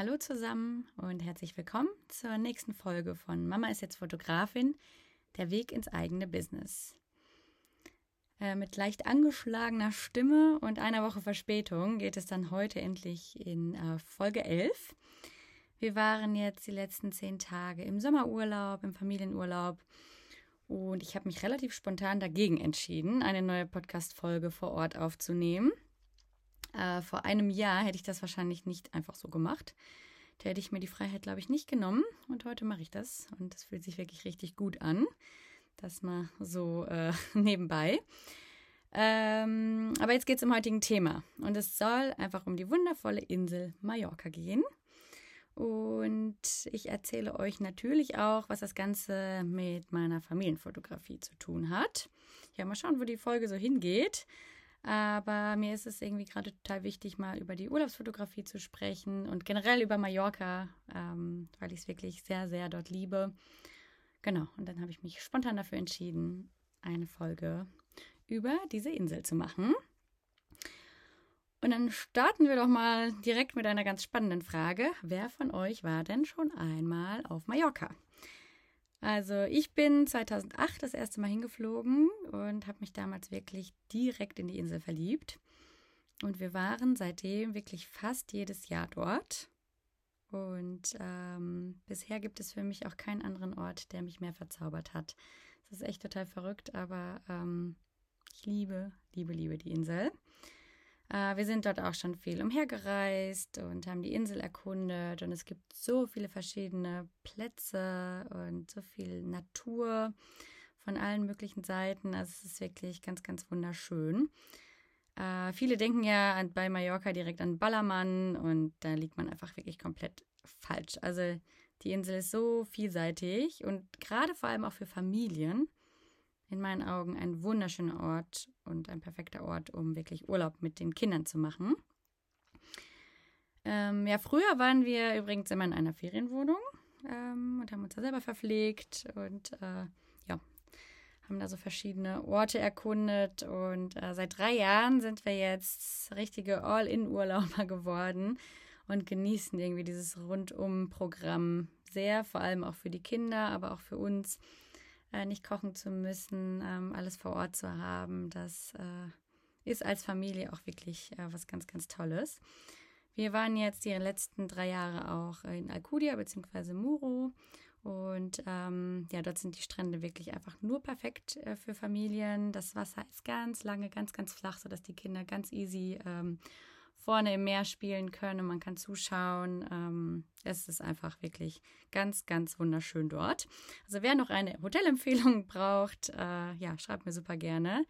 Hallo zusammen und herzlich willkommen zur nächsten Folge von Mama ist jetzt Fotografin, der Weg ins eigene Business. Äh, mit leicht angeschlagener Stimme und einer Woche Verspätung geht es dann heute endlich in äh, Folge 11. Wir waren jetzt die letzten zehn Tage im Sommerurlaub, im Familienurlaub und ich habe mich relativ spontan dagegen entschieden, eine neue Podcast-Folge vor Ort aufzunehmen. Äh, vor einem Jahr hätte ich das wahrscheinlich nicht einfach so gemacht. Da hätte ich mir die Freiheit, glaube ich, nicht genommen. Und heute mache ich das. Und das fühlt sich wirklich richtig gut an. Das mal so äh, nebenbei. Ähm, aber jetzt geht es um heutigen Thema. Und es soll einfach um die wundervolle Insel Mallorca gehen. Und ich erzähle euch natürlich auch, was das Ganze mit meiner Familienfotografie zu tun hat. Ja, mal schauen, wo die Folge so hingeht. Aber mir ist es irgendwie gerade total wichtig, mal über die Urlaubsfotografie zu sprechen und generell über Mallorca, ähm, weil ich es wirklich sehr, sehr dort liebe. Genau, und dann habe ich mich spontan dafür entschieden, eine Folge über diese Insel zu machen. Und dann starten wir doch mal direkt mit einer ganz spannenden Frage. Wer von euch war denn schon einmal auf Mallorca? Also ich bin 2008 das erste Mal hingeflogen und habe mich damals wirklich direkt in die Insel verliebt. Und wir waren seitdem wirklich fast jedes Jahr dort. Und ähm, bisher gibt es für mich auch keinen anderen Ort, der mich mehr verzaubert hat. Das ist echt total verrückt, aber ähm, ich liebe, liebe, liebe die Insel. Äh, wir sind dort auch schon viel umhergereist und haben die Insel erkundet und es gibt so viele verschiedene Plätze und so viel Natur von allen möglichen Seiten. Also es ist wirklich ganz, ganz wunderschön. Äh, viele denken ja bei Mallorca direkt an Ballermann und da liegt man einfach wirklich komplett falsch. Also die Insel ist so vielseitig und gerade vor allem auch für Familien in meinen Augen ein wunderschöner Ort und ein perfekter Ort, um wirklich Urlaub mit den Kindern zu machen. Ähm, ja, früher waren wir übrigens immer in einer Ferienwohnung ähm, und haben uns da selber verpflegt und äh, ja, haben da so verschiedene Orte erkundet. Und äh, seit drei Jahren sind wir jetzt richtige All-In-Urlauber geworden und genießen irgendwie dieses Rundum-Programm sehr, vor allem auch für die Kinder, aber auch für uns äh, nicht kochen zu müssen, ähm, alles vor Ort zu haben. Das äh, ist als Familie auch wirklich äh, was ganz, ganz Tolles. Wir waren jetzt die letzten drei Jahre auch in Alcudia bzw. Muro und ähm, ja, dort sind die Strände wirklich einfach nur perfekt äh, für Familien. Das Wasser ist ganz lange, ganz, ganz flach, sodass die Kinder ganz easy ähm, vorne im Meer spielen können und man kann zuschauen. Ähm, es ist einfach wirklich ganz, ganz wunderschön dort. Also wer noch eine Hotelempfehlung braucht, äh, ja, schreibt mir super gerne.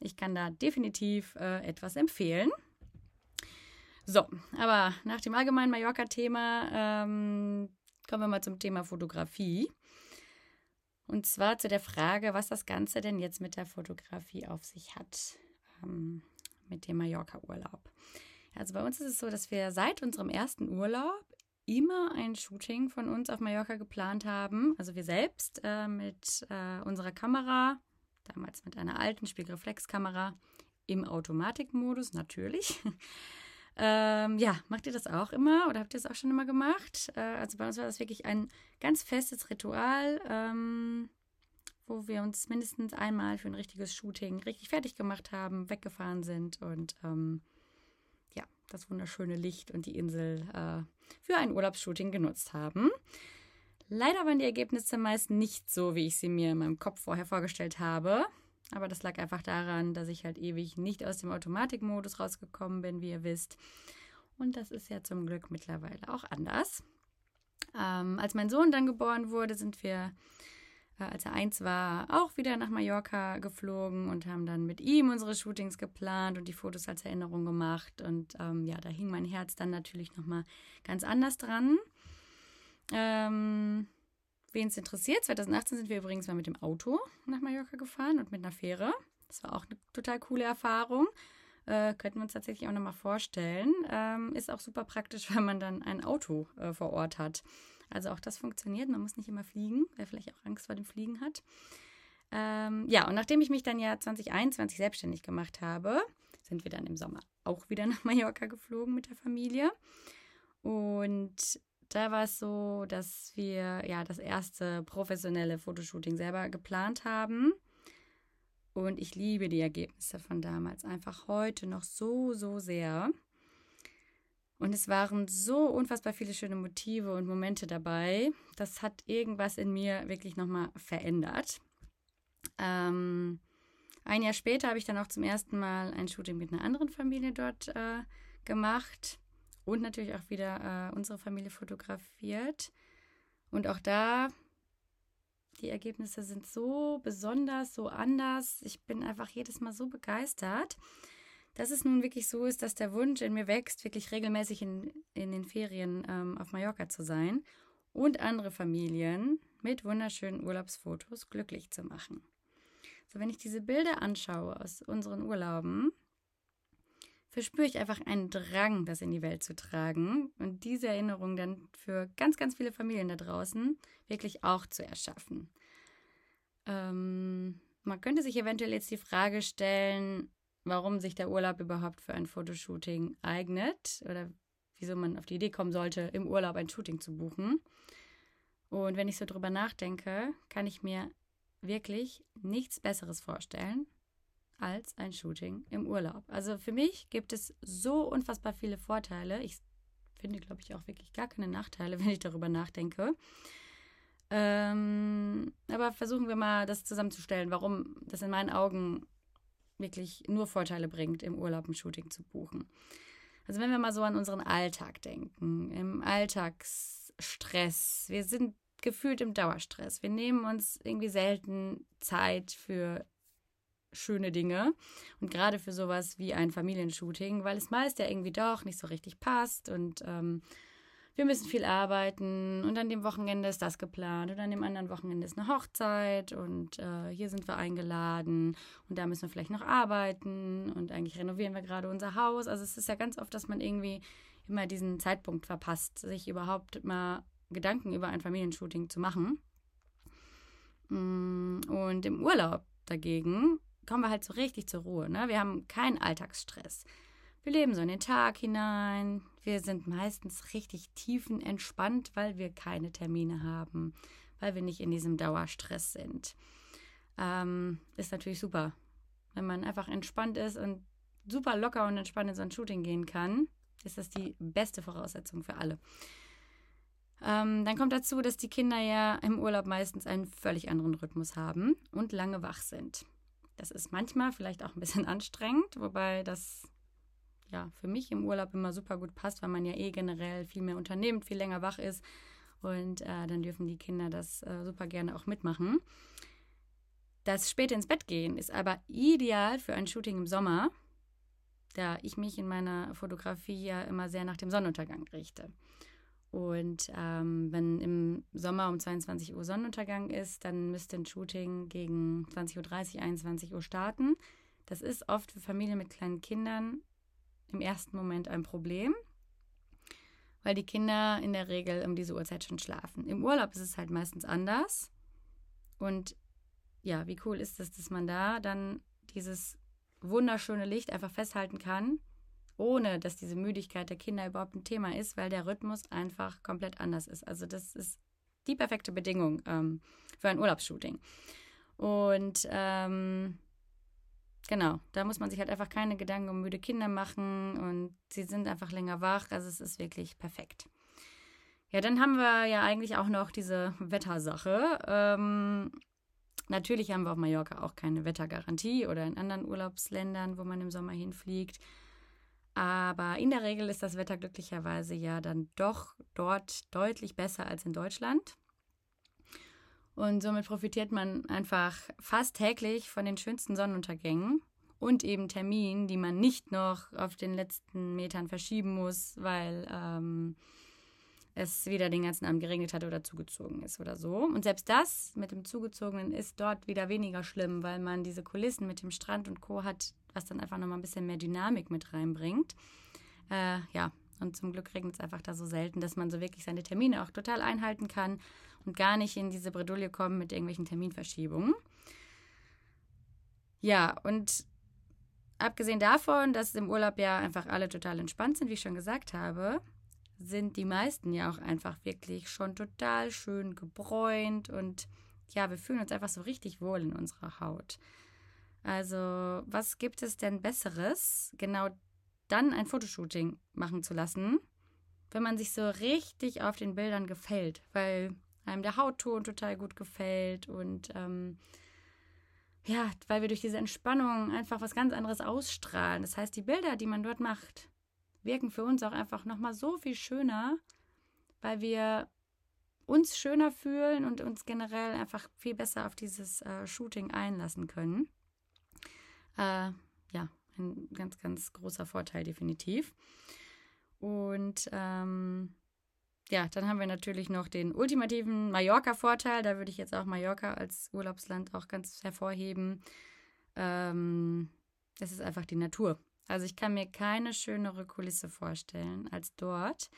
Ich kann da definitiv äh, etwas empfehlen. So, aber nach dem allgemeinen Mallorca-Thema ähm, kommen wir mal zum Thema Fotografie. Und zwar zu der Frage, was das Ganze denn jetzt mit der Fotografie auf sich hat. Ähm, mit dem Mallorca-Urlaub. Also bei uns ist es so, dass wir seit unserem ersten Urlaub immer ein Shooting von uns auf Mallorca geplant haben. Also wir selbst äh, mit äh, unserer Kamera, damals mit einer alten Spiegelreflexkamera im Automatikmodus natürlich. ähm, ja, macht ihr das auch immer oder habt ihr das auch schon immer gemacht? Äh, also bei uns war das wirklich ein ganz festes Ritual. Ähm, wo wir uns mindestens einmal für ein richtiges Shooting richtig fertig gemacht haben, weggefahren sind und ähm, ja, das wunderschöne Licht und die Insel äh, für ein Urlaubsshooting genutzt haben. Leider waren die Ergebnisse meist nicht so, wie ich sie mir in meinem Kopf vorher vorgestellt habe. Aber das lag einfach daran, dass ich halt ewig nicht aus dem Automatikmodus rausgekommen bin, wie ihr wisst. Und das ist ja zum Glück mittlerweile auch anders. Ähm, als mein Sohn dann geboren wurde, sind wir als er eins war, auch wieder nach Mallorca geflogen und haben dann mit ihm unsere Shootings geplant und die Fotos als Erinnerung gemacht. Und ähm, ja, da hing mein Herz dann natürlich nochmal ganz anders dran. Ähm, Wen es interessiert, 2018 sind wir übrigens mal mit dem Auto nach Mallorca gefahren und mit einer Fähre. Das war auch eine total coole Erfahrung. Äh, könnten wir uns tatsächlich auch nochmal vorstellen. Ähm, ist auch super praktisch, wenn man dann ein Auto äh, vor Ort hat. Also auch das funktioniert. Man muss nicht immer fliegen, wer vielleicht auch Angst vor dem Fliegen hat. Ähm, ja, und nachdem ich mich dann ja 2021 selbstständig gemacht habe, sind wir dann im Sommer auch wieder nach Mallorca geflogen mit der Familie. Und da war es so, dass wir ja das erste professionelle Fotoshooting selber geplant haben. Und ich liebe die Ergebnisse von damals einfach heute noch so, so sehr. Und es waren so unfassbar viele schöne Motive und Momente dabei. Das hat irgendwas in mir wirklich nochmal verändert. Ähm, ein Jahr später habe ich dann auch zum ersten Mal ein Shooting mit einer anderen Familie dort äh, gemacht und natürlich auch wieder äh, unsere Familie fotografiert. Und auch da, die Ergebnisse sind so besonders, so anders. Ich bin einfach jedes Mal so begeistert, dass es nun wirklich so ist, dass der Wunsch in mir wächst, wirklich regelmäßig in, in den Ferien ähm, auf Mallorca zu sein und andere Familien mit wunderschönen Urlaubsfotos glücklich zu machen. So, wenn ich diese Bilder anschaue aus unseren Urlauben, verspüre ich einfach einen Drang, das in die Welt zu tragen und diese Erinnerung dann für ganz, ganz viele Familien da draußen wirklich auch zu erschaffen. Ähm, man könnte sich eventuell jetzt die Frage stellen, warum sich der Urlaub überhaupt für ein Fotoshooting eignet oder wieso man auf die Idee kommen sollte, im Urlaub ein Shooting zu buchen. Und wenn ich so drüber nachdenke, kann ich mir wirklich nichts Besseres vorstellen, als ein Shooting im Urlaub. Also für mich gibt es so unfassbar viele Vorteile. Ich finde, glaube ich, auch wirklich gar keine Nachteile, wenn ich darüber nachdenke. Ähm, aber versuchen wir mal das zusammenzustellen, warum das in meinen Augen wirklich nur Vorteile bringt, im Urlaub ein Shooting zu buchen. Also wenn wir mal so an unseren Alltag denken, im Alltagsstress, wir sind gefühlt im Dauerstress. Wir nehmen uns irgendwie selten Zeit für schöne Dinge. Und gerade für sowas wie ein Familienshooting, weil es meist ja irgendwie doch nicht so richtig passt und ähm, wir müssen viel arbeiten und an dem Wochenende ist das geplant und an dem anderen Wochenende ist eine Hochzeit und äh, hier sind wir eingeladen und da müssen wir vielleicht noch arbeiten und eigentlich renovieren wir gerade unser Haus. Also es ist ja ganz oft, dass man irgendwie immer diesen Zeitpunkt verpasst, sich überhaupt mal Gedanken über ein Familienshooting zu machen. Mm, und im Urlaub dagegen kommen wir halt so richtig zur Ruhe. Ne? Wir haben keinen Alltagsstress. Wir leben so in den Tag hinein. Wir sind meistens richtig tiefenentspannt, weil wir keine Termine haben, weil wir nicht in diesem Dauerstress sind. Ähm, ist natürlich super, wenn man einfach entspannt ist und super locker und entspannt in so ein Shooting gehen kann. Ist das die beste Voraussetzung für alle. Ähm, dann kommt dazu, dass die Kinder ja im Urlaub meistens einen völlig anderen Rhythmus haben und lange wach sind. Das ist manchmal vielleicht auch ein bisschen anstrengend, wobei das ja für mich im Urlaub immer super gut passt, weil man ja eh generell viel mehr unternimmt, viel länger wach ist. Und äh, dann dürfen die Kinder das äh, super gerne auch mitmachen. Das späte ins Bett gehen ist aber ideal für ein Shooting im Sommer, da ich mich in meiner Fotografie ja immer sehr nach dem Sonnenuntergang richte. Und ähm, wenn im Sommer um 22 Uhr Sonnenuntergang ist, dann müsste ein Shooting gegen 20.30 Uhr, 21 Uhr starten. Das ist oft für Familien mit kleinen Kindern im ersten Moment ein Problem, weil die Kinder in der Regel um diese Uhrzeit schon schlafen. Im Urlaub ist es halt meistens anders. Und ja, wie cool ist es, dass man da dann dieses wunderschöne Licht einfach festhalten kann ohne dass diese Müdigkeit der Kinder überhaupt ein Thema ist, weil der Rhythmus einfach komplett anders ist. Also das ist die perfekte Bedingung ähm, für ein Urlaubsshooting. Und ähm, genau, da muss man sich halt einfach keine Gedanken um müde Kinder machen und sie sind einfach länger wach. Also es ist wirklich perfekt. Ja, dann haben wir ja eigentlich auch noch diese Wettersache. Ähm, natürlich haben wir auf Mallorca auch keine Wettergarantie oder in anderen Urlaubsländern, wo man im Sommer hinfliegt. Aber in der Regel ist das Wetter glücklicherweise ja dann doch dort deutlich besser als in Deutschland. Und somit profitiert man einfach fast täglich von den schönsten Sonnenuntergängen und eben Terminen, die man nicht noch auf den letzten Metern verschieben muss, weil ähm, es wieder den ganzen Abend geregnet hat oder zugezogen ist oder so. Und selbst das mit dem Zugezogenen ist dort wieder weniger schlimm, weil man diese Kulissen mit dem Strand und Co. hat, was dann einfach nochmal ein bisschen mehr Dynamik mit reinbringt. Äh, ja, und zum Glück regnet es einfach da so selten, dass man so wirklich seine Termine auch total einhalten kann und gar nicht in diese Bredouille kommen mit irgendwelchen Terminverschiebungen. Ja, und abgesehen davon, dass im Urlaub ja einfach alle total entspannt sind, wie ich schon gesagt habe, sind die meisten ja auch einfach wirklich schon total schön gebräunt und ja, wir fühlen uns einfach so richtig wohl in unserer Haut. Also, was gibt es denn Besseres, genau dann ein Fotoshooting machen zu lassen, wenn man sich so richtig auf den Bildern gefällt, weil einem der Hautton total gut gefällt und ähm, ja, weil wir durch diese Entspannung einfach was ganz anderes ausstrahlen. Das heißt, die Bilder, die man dort macht, wirken für uns auch einfach nochmal so viel schöner, weil wir uns schöner fühlen und uns generell einfach viel besser auf dieses äh, Shooting einlassen können. Äh, ja, ein ganz, ganz großer Vorteil definitiv. Und ähm, ja, dann haben wir natürlich noch den ultimativen Mallorca-Vorteil. Da würde ich jetzt auch Mallorca als Urlaubsland auch ganz hervorheben. Ähm, es ist einfach die Natur. Also ich kann mir keine schönere Kulisse vorstellen als dort.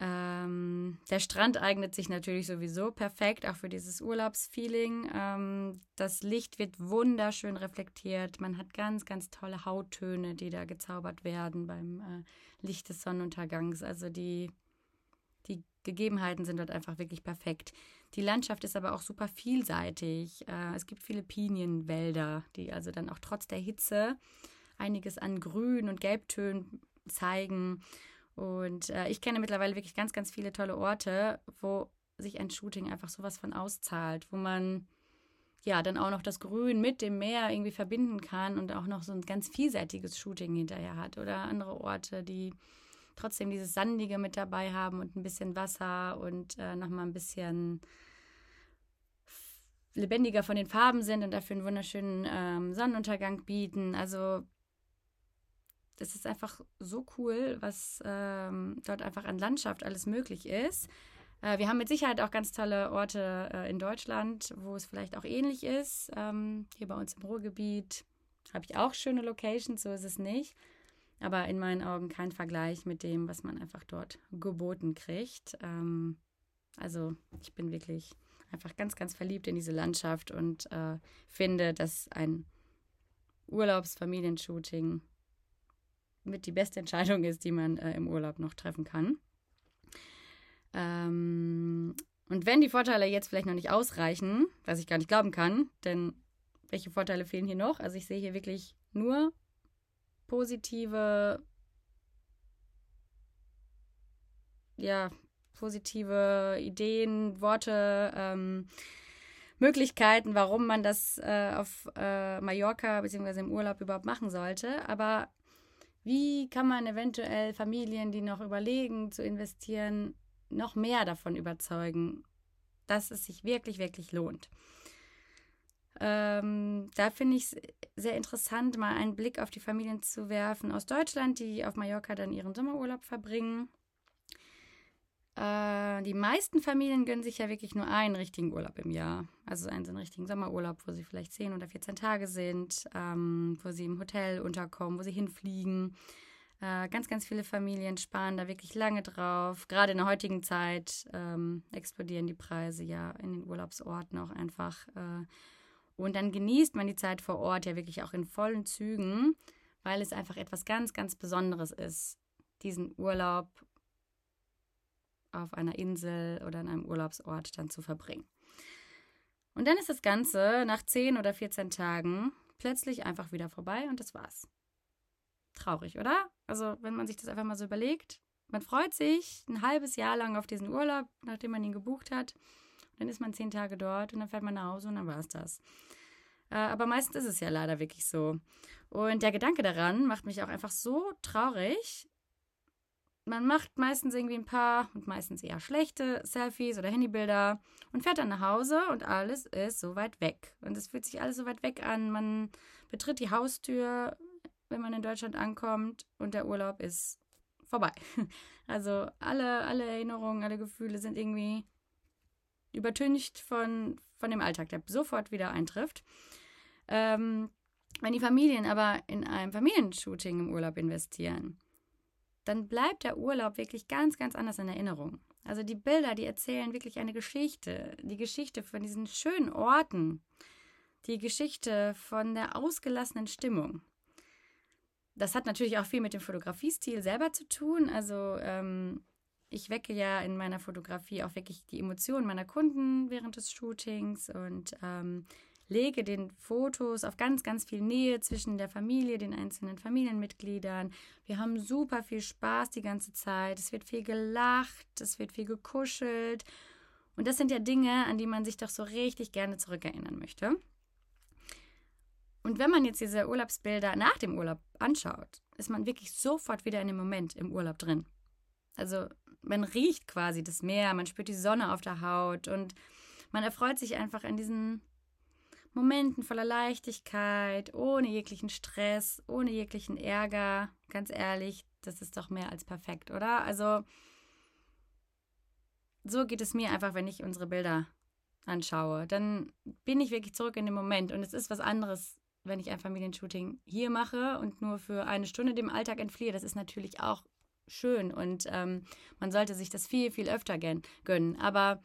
Ähm, der Strand eignet sich natürlich sowieso perfekt, auch für dieses Urlaubsfeeling. Ähm, das Licht wird wunderschön reflektiert. Man hat ganz, ganz tolle Hauttöne, die da gezaubert werden beim äh, Licht des Sonnenuntergangs. Also die die Gegebenheiten sind dort einfach wirklich perfekt. Die Landschaft ist aber auch super vielseitig. Äh, es gibt viele Pinienwälder, die also dann auch trotz der Hitze einiges an Grün- und Gelbtönen zeigen. Und äh, ich kenne mittlerweile wirklich ganz, ganz viele tolle Orte, wo sich ein Shooting einfach sowas von auszahlt, wo man ja dann auch noch das Grün mit dem Meer irgendwie verbinden kann und auch noch so ein ganz vielseitiges Shooting hinterher hat. Oder andere Orte, die trotzdem dieses Sandige mit dabei haben und ein bisschen Wasser und äh, nochmal ein bisschen lebendiger von den Farben sind und dafür einen wunderschönen ähm, Sonnenuntergang bieten. Also das ist einfach so cool, was ähm, dort einfach an Landschaft alles möglich ist. Äh, wir haben mit Sicherheit auch ganz tolle Orte äh, in Deutschland, wo es vielleicht auch ähnlich ist. Ähm, hier bei uns im Ruhrgebiet habe ich auch schöne Locations, so ist es nicht aber in meinen Augen kein Vergleich mit dem, was man einfach dort geboten kriegt. Ähm, also ich bin wirklich einfach ganz, ganz verliebt in diese Landschaft und äh, finde, dass ein Urlaubsfamilienshooting mit die beste Entscheidung ist, die man äh, im Urlaub noch treffen kann. Ähm, und wenn die Vorteile jetzt vielleicht noch nicht ausreichen, was ich gar nicht glauben kann, denn welche Vorteile fehlen hier noch? Also ich sehe hier wirklich nur positive, ja, positive Ideen, Worte, ähm, Möglichkeiten, warum man das äh, auf äh, Mallorca bzw. im Urlaub überhaupt machen sollte. Aber wie kann man eventuell Familien, die noch überlegen zu investieren, noch mehr davon überzeugen, dass es sich wirklich, wirklich lohnt? Ähm, da finde ich es sehr interessant, mal einen Blick auf die Familien zu werfen aus Deutschland, die auf Mallorca dann ihren Sommerurlaub verbringen. Äh, die meisten Familien gönnen sich ja wirklich nur einen richtigen Urlaub im Jahr. Also einen, so einen richtigen Sommerurlaub, wo sie vielleicht 10 oder 14 Tage sind, ähm, wo sie im Hotel unterkommen, wo sie hinfliegen. Äh, ganz, ganz viele Familien sparen da wirklich lange drauf. Gerade in der heutigen Zeit ähm, explodieren die Preise ja in den Urlaubsorten auch einfach. Äh, und dann genießt man die Zeit vor Ort ja wirklich auch in vollen Zügen, weil es einfach etwas ganz, ganz Besonderes ist, diesen Urlaub auf einer Insel oder an einem Urlaubsort dann zu verbringen. Und dann ist das Ganze nach 10 oder 14 Tagen plötzlich einfach wieder vorbei und das war's. Traurig, oder? Also, wenn man sich das einfach mal so überlegt, man freut sich ein halbes Jahr lang auf diesen Urlaub, nachdem man ihn gebucht hat dann ist man zehn Tage dort und dann fährt man nach Hause und dann war es das. Äh, aber meistens ist es ja leider wirklich so. Und der Gedanke daran macht mich auch einfach so traurig. Man macht meistens irgendwie ein paar und meistens eher schlechte Selfies oder Handybilder und fährt dann nach Hause und alles ist so weit weg. Und es fühlt sich alles so weit weg an. Man betritt die Haustür, wenn man in Deutschland ankommt und der Urlaub ist vorbei. Also alle, alle Erinnerungen, alle Gefühle sind irgendwie übertüncht von, von dem Alltag, der sofort wieder eintrifft. Ähm, wenn die Familien aber in einem Familienshooting im Urlaub investieren, dann bleibt der Urlaub wirklich ganz, ganz anders in Erinnerung. Also die Bilder, die erzählen wirklich eine Geschichte. Die Geschichte von diesen schönen Orten. Die Geschichte von der ausgelassenen Stimmung. das hat natürlich auch viel mit dem Fotografiestil selber zu tun. Also ähm, ich wecke ja in meiner Fotografie auch wirklich die Emotionen meiner Kunden während des Shootings und ähm, lege den Fotos auf ganz, ganz viel Nähe zwischen der Familie, den einzelnen Familienmitgliedern. Wir haben super viel Spaß die ganze Zeit. Es wird viel gelacht, es wird viel gekuschelt. Und das sind ja Dinge, an die man sich doch so richtig gerne zurückerinnern möchte. Und wenn man jetzt diese Urlaubsbilder nach dem Urlaub anschaut, ist man wirklich sofort wieder in dem Moment im Urlaub drin. Also man riecht quasi das Meer, man spürt die Sonne auf der Haut und man erfreut sich einfach an diesen Momenten voller Leichtigkeit, ohne jeglichen Stress, ohne jeglichen Ärger. Ganz ehrlich, das ist doch mehr als perfekt, oder? Also so geht es mir einfach, wenn ich unsere Bilder anschaue. Dann bin ich wirklich zurück in den Moment und es ist was anderes, wenn ich ein Familienshooting hier mache und nur für eine Stunde dem Alltag entfliehe. Das ist natürlich auch schön und ähm, man sollte sich das viel, viel öfter gönnen. Aber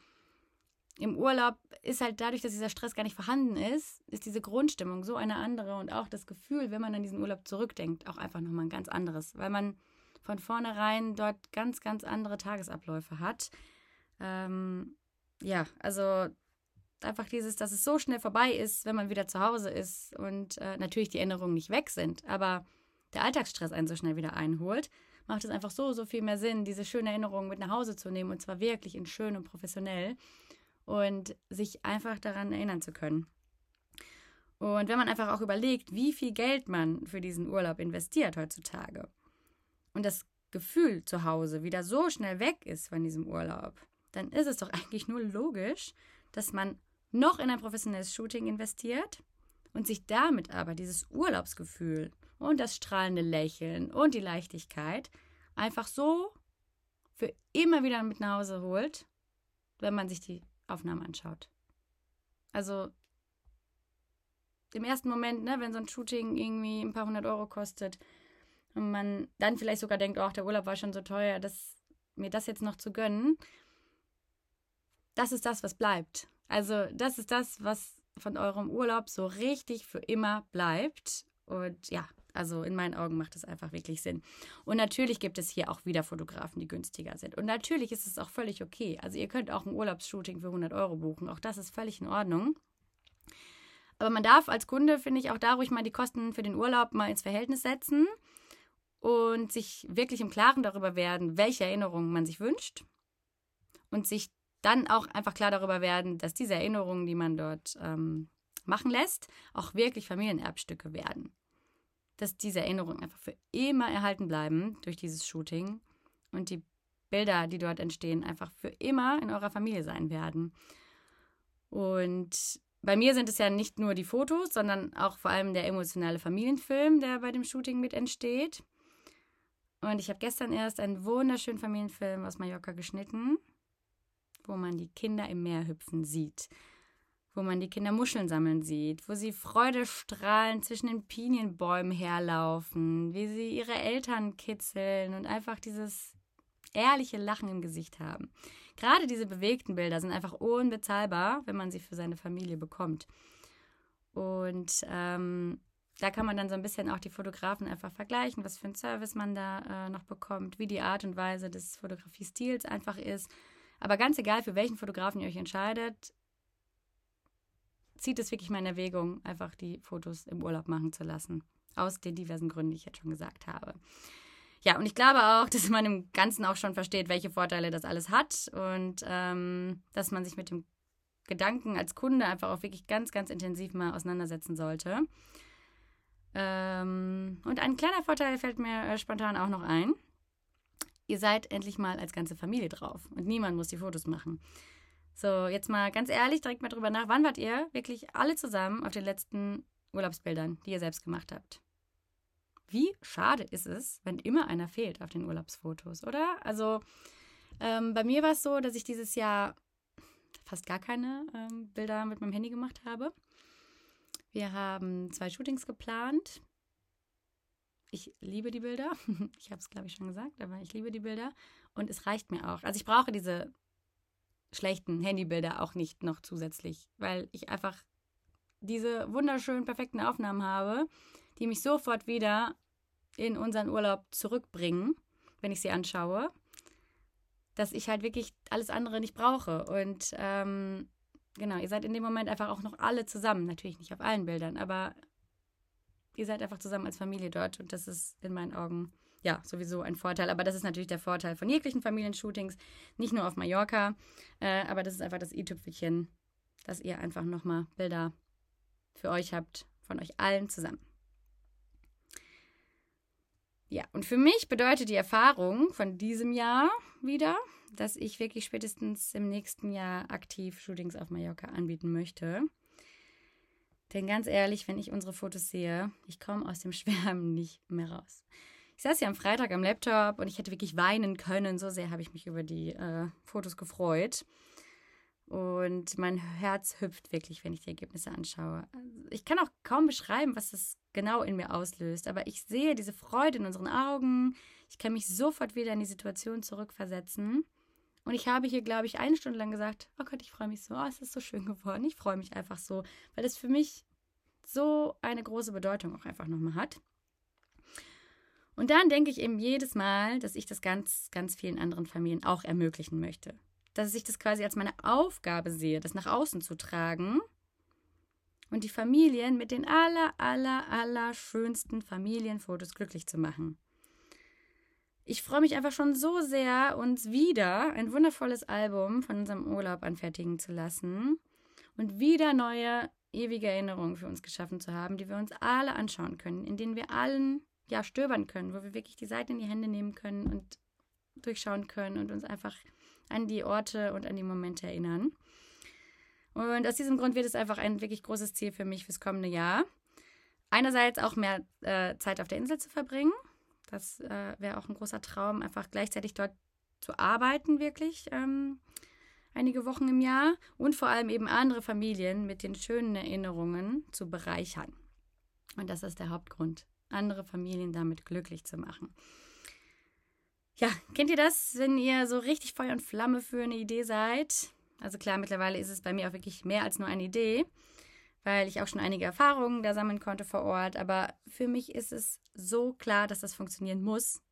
im Urlaub ist halt dadurch, dass dieser Stress gar nicht vorhanden ist, ist diese Grundstimmung so eine andere und auch das Gefühl, wenn man an diesen Urlaub zurückdenkt, auch einfach nochmal ein ganz anderes, weil man von vornherein dort ganz, ganz andere Tagesabläufe hat. Ähm, ja, also einfach dieses, dass es so schnell vorbei ist, wenn man wieder zu Hause ist und äh, natürlich die Erinnerungen nicht weg sind, aber der Alltagsstress einen so schnell wieder einholt, macht es einfach so, so viel mehr Sinn, diese schönen Erinnerungen mit nach Hause zu nehmen und zwar wirklich in schön und professionell und sich einfach daran erinnern zu können. Und wenn man einfach auch überlegt, wie viel Geld man für diesen Urlaub investiert heutzutage und das Gefühl zu Hause wieder so schnell weg ist von diesem Urlaub, dann ist es doch eigentlich nur logisch, dass man noch in ein professionelles Shooting investiert und sich damit aber dieses Urlaubsgefühl und das strahlende Lächeln und die Leichtigkeit einfach so für immer wieder mit nach Hause holt, wenn man sich die Aufnahmen anschaut. Also im ersten Moment, ne, wenn so ein Shooting irgendwie ein paar hundert Euro kostet und man dann vielleicht sogar denkt, oh, der Urlaub war schon so teuer, dass mir das jetzt noch zu gönnen, das ist das, was bleibt. Also das ist das, was von eurem Urlaub so richtig für immer bleibt. Und ja, also in meinen Augen macht es einfach wirklich Sinn. Und natürlich gibt es hier auch wieder Fotografen, die günstiger sind. Und natürlich ist es auch völlig okay. Also ihr könnt auch ein Urlaubsshooting für 100 Euro buchen. Auch das ist völlig in Ordnung. Aber man darf als Kunde, finde ich, auch da ruhig mal die Kosten für den Urlaub mal ins Verhältnis setzen und sich wirklich im Klaren darüber werden, welche Erinnerungen man sich wünscht und sich dann auch einfach klar darüber werden, dass diese Erinnerungen, die man dort ähm, machen lässt, auch wirklich Familienerbstücke werden dass diese Erinnerungen einfach für immer erhalten bleiben durch dieses Shooting und die Bilder, die dort entstehen, einfach für immer in eurer Familie sein werden. Und bei mir sind es ja nicht nur die Fotos, sondern auch vor allem der emotionale Familienfilm, der bei dem Shooting mit entsteht. Und ich habe gestern erst einen wunderschönen Familienfilm aus Mallorca geschnitten, wo man die Kinder im Meer hüpfen sieht wo man die Kinder Muscheln sammeln sieht, wo sie freudestrahlend zwischen den Pinienbäumen herlaufen, wie sie ihre Eltern kitzeln und einfach dieses ehrliche Lachen im Gesicht haben. Gerade diese bewegten Bilder sind einfach unbezahlbar, wenn man sie für seine Familie bekommt. Und ähm, da kann man dann so ein bisschen auch die Fotografen einfach vergleichen, was für einen Service man da äh, noch bekommt, wie die Art und Weise des Fotografiestils einfach ist. Aber ganz egal, für welchen Fotografen ihr euch entscheidet, zieht es wirklich in Erwägung, einfach die Fotos im Urlaub machen zu lassen. Aus den diversen Gründen, die ich jetzt schon gesagt habe. Ja, und ich glaube auch, dass man im Ganzen auch schon versteht, welche Vorteile das alles hat und ähm, dass man sich mit dem Gedanken als Kunde einfach auch wirklich ganz, ganz intensiv mal auseinandersetzen sollte. Ähm, und ein kleiner Vorteil fällt mir äh, spontan auch noch ein. Ihr seid endlich mal als ganze Familie drauf und niemand muss die Fotos machen. So, jetzt mal ganz ehrlich, direkt mal drüber nach. Wann wart ihr wirklich alle zusammen auf den letzten Urlaubsbildern, die ihr selbst gemacht habt? Wie schade ist es, wenn immer einer fehlt auf den Urlaubsfotos, oder? Also, ähm, bei mir war es so, dass ich dieses Jahr fast gar keine ähm, Bilder mit meinem Handy gemacht habe. Wir haben zwei Shootings geplant. Ich liebe die Bilder. Ich habe es, glaube ich, schon gesagt, aber ich liebe die Bilder. Und es reicht mir auch. Also ich brauche diese schlechten Handybilder auch nicht noch zusätzlich, weil ich einfach diese wunderschönen, perfekten Aufnahmen habe, die mich sofort wieder in unseren Urlaub zurückbringen, wenn ich sie anschaue, dass ich halt wirklich alles andere nicht brauche. Und ähm, genau, ihr seid in dem Moment einfach auch noch alle zusammen. Natürlich nicht auf allen Bildern, aber ihr seid einfach zusammen als Familie dort und das ist in meinen Augen ja sowieso ein Vorteil. Aber das ist natürlich der Vorteil von jeglichen Familienshootings, nicht nur auf Mallorca, äh, aber das ist einfach das i-Tüpfelchen, dass ihr einfach nochmal Bilder für euch habt, von euch allen zusammen. Ja, und für mich bedeutet die Erfahrung von diesem Jahr wieder, dass ich wirklich spätestens im nächsten Jahr aktiv Shootings auf Mallorca anbieten möchte. Denn ganz ehrlich, wenn ich unsere Fotos sehe, ich komme aus dem Schwärmen nicht mehr raus. Ich saß ja am Freitag am Laptop und ich hätte wirklich weinen können. So sehr habe ich mich über die äh, Fotos gefreut. Und mein Herz hüpft wirklich, wenn ich die Ergebnisse anschaue. Ich kann auch kaum beschreiben, was das genau in mir auslöst, aber ich sehe diese Freude in unseren Augen. Ich kann mich sofort wieder in die Situation zurückversetzen. Und ich habe hier, glaube ich, eine Stunde lang gesagt, oh Gott, ich freue mich so, oh, es ist so schön geworden. Ich freue mich einfach so, weil es für mich so eine große Bedeutung auch einfach nochmal hat. Und dann denke ich eben jedes Mal, dass ich das ganz, ganz vielen anderen Familien auch ermöglichen möchte. Dass ich das quasi als meine Aufgabe sehe, das nach außen zu tragen und die Familien mit den aller, aller, aller schönsten Familienfotos glücklich zu machen ich freue mich einfach schon so sehr, uns wieder ein wundervolles Album von unserem Urlaub anfertigen zu lassen und wieder neue, ewige Erinnerungen für uns geschaffen zu haben, die wir uns alle anschauen können, in denen wir allen ja stöbern können, wo wir wirklich die Seiten in die Hände nehmen können und durchschauen können und uns einfach an die Orte und an die Momente erinnern. Und aus diesem Grund wird es einfach ein wirklich großes Ziel für mich fürs kommende Jahr. Einerseits auch mehr äh, Zeit auf der Insel zu verbringen, das äh, wäre auch ein großer Traum, einfach gleichzeitig dort zu arbeiten, wirklich ähm, einige Wochen im Jahr und vor allem eben andere Familien mit den schönen Erinnerungen zu bereichern. Und das ist der Hauptgrund, andere Familien damit glücklich zu machen. Ja, kennt ihr das, wenn ihr so richtig Feuer und Flamme für eine Idee seid? Also klar, mittlerweile ist es bei mir auch wirklich mehr als nur eine Idee weil ich auch schon einige Erfahrungen da sammeln konnte vor Ort. Aber für mich ist es so klar, dass das funktionieren muss,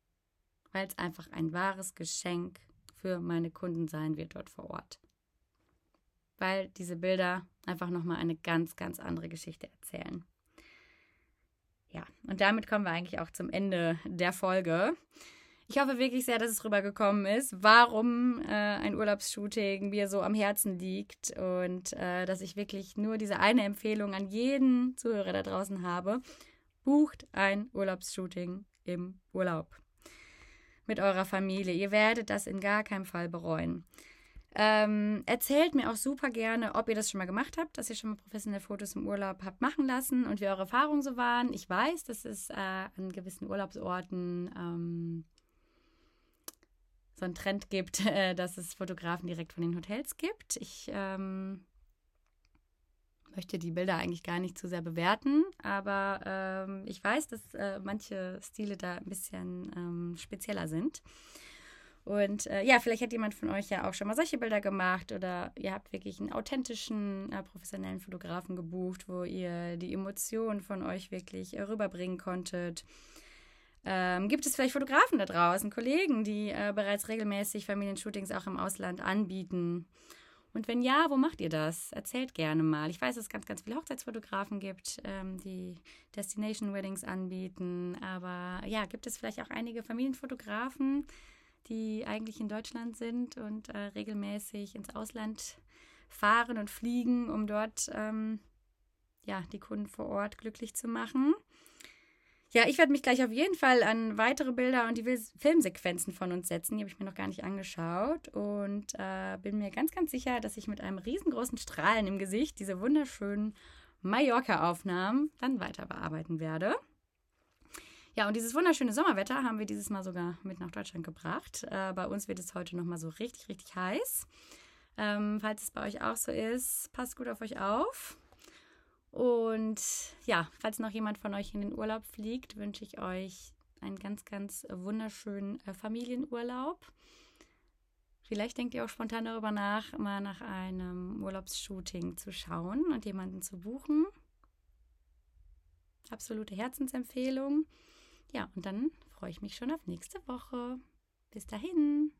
weil es einfach ein wahres Geschenk für meine Kunden sein wird dort vor Ort. Weil diese Bilder einfach nochmal eine ganz, ganz andere Geschichte erzählen. Ja, und damit kommen wir eigentlich auch zum Ende der Folge. Ich hoffe wirklich sehr, dass es rübergekommen ist, warum äh, ein Urlaubsshooting mir so am Herzen liegt und äh, dass ich wirklich nur diese eine Empfehlung an jeden Zuhörer da draußen habe. Bucht ein Urlaubsshooting im Urlaub mit eurer Familie. Ihr werdet das in gar keinem Fall bereuen. Ähm, erzählt mir auch super gerne, ob ihr das schon mal gemacht habt, dass ihr schon mal professionelle Fotos im Urlaub habt machen lassen und wie eure Erfahrungen so waren. Ich weiß, dass es äh, an gewissen Urlaubsorten ähm, so einen Trend gibt, äh, dass es Fotografen direkt von den Hotels gibt. Ich ähm, möchte die Bilder eigentlich gar nicht zu sehr bewerten, aber ähm, ich weiß, dass äh, manche Stile da ein bisschen ähm, spezieller sind. Und äh, ja, vielleicht hat jemand von euch ja auch schon mal solche Bilder gemacht oder ihr habt wirklich einen authentischen, äh, professionellen Fotografen gebucht, wo ihr die Emotionen von euch wirklich äh, rüberbringen konntet. Ähm, gibt es vielleicht Fotografen da draußen, Kollegen, die äh, bereits regelmäßig Familienshootings auch im Ausland anbieten? Und wenn ja, wo macht ihr das? Erzählt gerne mal. Ich weiß, dass es ganz, ganz viele Hochzeitsfotografen gibt, ähm, die Destination Weddings anbieten. Aber ja, gibt es vielleicht auch einige Familienfotografen, die eigentlich in Deutschland sind und äh, regelmäßig ins Ausland fahren und fliegen, um dort ähm, ja, die Kunden vor Ort glücklich zu machen? Ja, ich werde mich gleich auf jeden Fall an weitere Bilder und die Filmsequenzen von uns setzen. Die habe ich mir noch gar nicht angeschaut und äh, bin mir ganz, ganz sicher, dass ich mit einem riesengroßen Strahlen im Gesicht diese wunderschönen Mallorca-Aufnahmen dann weiter bearbeiten werde. Ja, und dieses wunderschöne Sommerwetter haben wir dieses Mal sogar mit nach Deutschland gebracht. Äh, bei uns wird es heute nochmal so richtig, richtig heiß. Ähm, falls es bei euch auch so ist, passt gut auf euch auf. Und ja, falls noch jemand von euch in den Urlaub fliegt, wünsche ich euch einen ganz, ganz wunderschönen äh, Familienurlaub. Vielleicht denkt ihr auch spontan darüber nach, mal nach einem Urlaubsshooting zu schauen und jemanden zu buchen. Absolute Herzensempfehlung. Ja, und dann freue ich mich schon auf nächste Woche. Bis dahin.